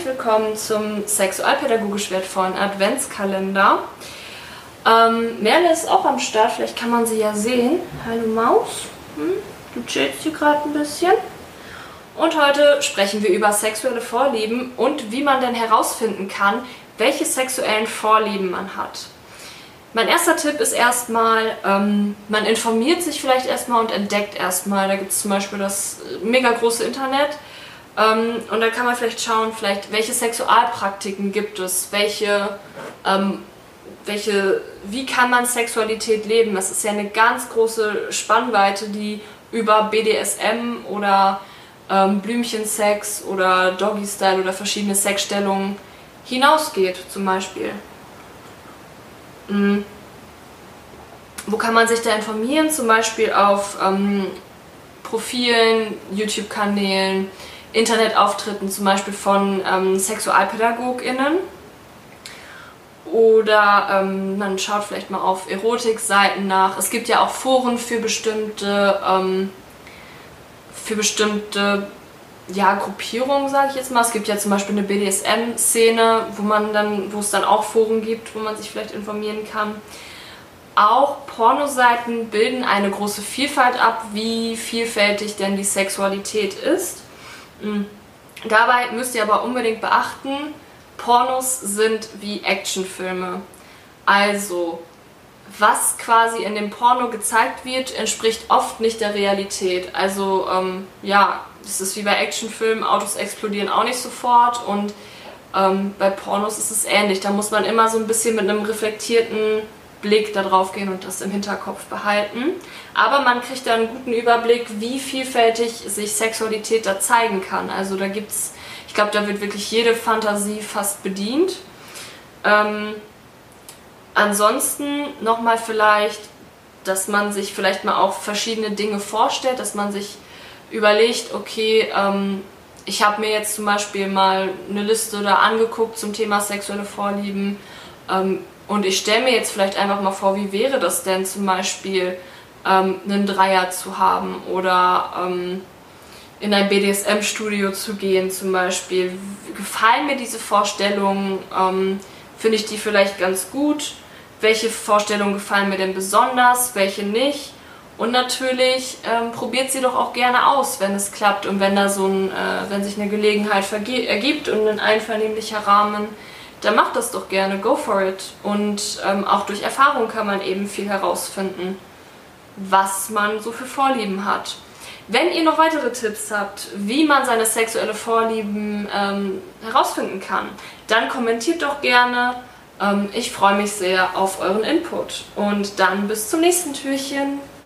willkommen zum sexualpädagogisch wertvollen Adventskalender. Ähm, Merle ist auch am Start, vielleicht kann man sie ja sehen. Hallo Maus, hm? du chillst hier gerade ein bisschen. Und heute sprechen wir über sexuelle Vorlieben und wie man denn herausfinden kann, welche sexuellen Vorlieben man hat. Mein erster Tipp ist erstmal, ähm, man informiert sich vielleicht erstmal und entdeckt erstmal. Da gibt es zum Beispiel das mega große Internet ähm, und da kann man vielleicht schauen, vielleicht welche Sexualpraktiken gibt es, welche, ähm, welche, wie kann man Sexualität leben. Das ist ja eine ganz große Spannweite, die über BDSM oder ähm, Blümchensex oder Doggy-Style oder verschiedene Sexstellungen hinausgeht, zum Beispiel. Mhm. Wo kann man sich da informieren? Zum Beispiel auf ähm, Profilen, YouTube-Kanälen, Internetauftritten zum Beispiel von ähm, SexualpädagogInnen. Oder ähm, man schaut vielleicht mal auf Erotikseiten nach. Es gibt ja auch Foren für bestimmte, ähm, für bestimmte ja, Gruppierungen, sage ich jetzt mal. Es gibt ja zum Beispiel eine BDSM-Szene, wo man dann, wo es dann auch Foren gibt, wo man sich vielleicht informieren kann. Auch Pornoseiten bilden eine große Vielfalt ab, wie vielfältig denn die Sexualität ist. Mhm. Dabei müsst ihr aber unbedingt beachten, Pornos sind wie Actionfilme. Also, was quasi in dem Porno gezeigt wird, entspricht oft nicht der Realität. Also, ähm, ja, es ist wie bei Actionfilmen, Autos explodieren auch nicht sofort und ähm, bei Pornos ist es ähnlich. Da muss man immer so ein bisschen mit einem reflektierten Blick darauf gehen und das im Hinterkopf behalten. Aber man kriegt da einen guten Überblick, wie vielfältig sich Sexualität da zeigen kann. Also da gibt's, ich glaube, da wird wirklich jede Fantasie fast bedient. Ähm, ansonsten nochmal vielleicht, dass man sich vielleicht mal auch verschiedene Dinge vorstellt, dass man sich überlegt, okay, ähm, ich habe mir jetzt zum Beispiel mal eine Liste da angeguckt zum Thema sexuelle Vorlieben. Ähm, und ich stelle mir jetzt vielleicht einfach mal vor, wie wäre das denn zum Beispiel, ähm, einen Dreier zu haben oder ähm, in ein BDSM-Studio zu gehen zum Beispiel. Gefallen mir diese Vorstellungen? Ähm, Finde ich die vielleicht ganz gut? Welche Vorstellungen gefallen mir denn besonders? Welche nicht? Und natürlich ähm, probiert sie doch auch gerne aus, wenn es klappt und wenn da so ein, äh, wenn sich eine Gelegenheit ergibt und ein einvernehmlicher Rahmen dann macht das doch gerne, go for it. Und ähm, auch durch Erfahrung kann man eben viel herausfinden, was man so für Vorlieben hat. Wenn ihr noch weitere Tipps habt, wie man seine sexuelle Vorlieben ähm, herausfinden kann, dann kommentiert doch gerne. Ähm, ich freue mich sehr auf euren Input. Und dann bis zum nächsten Türchen.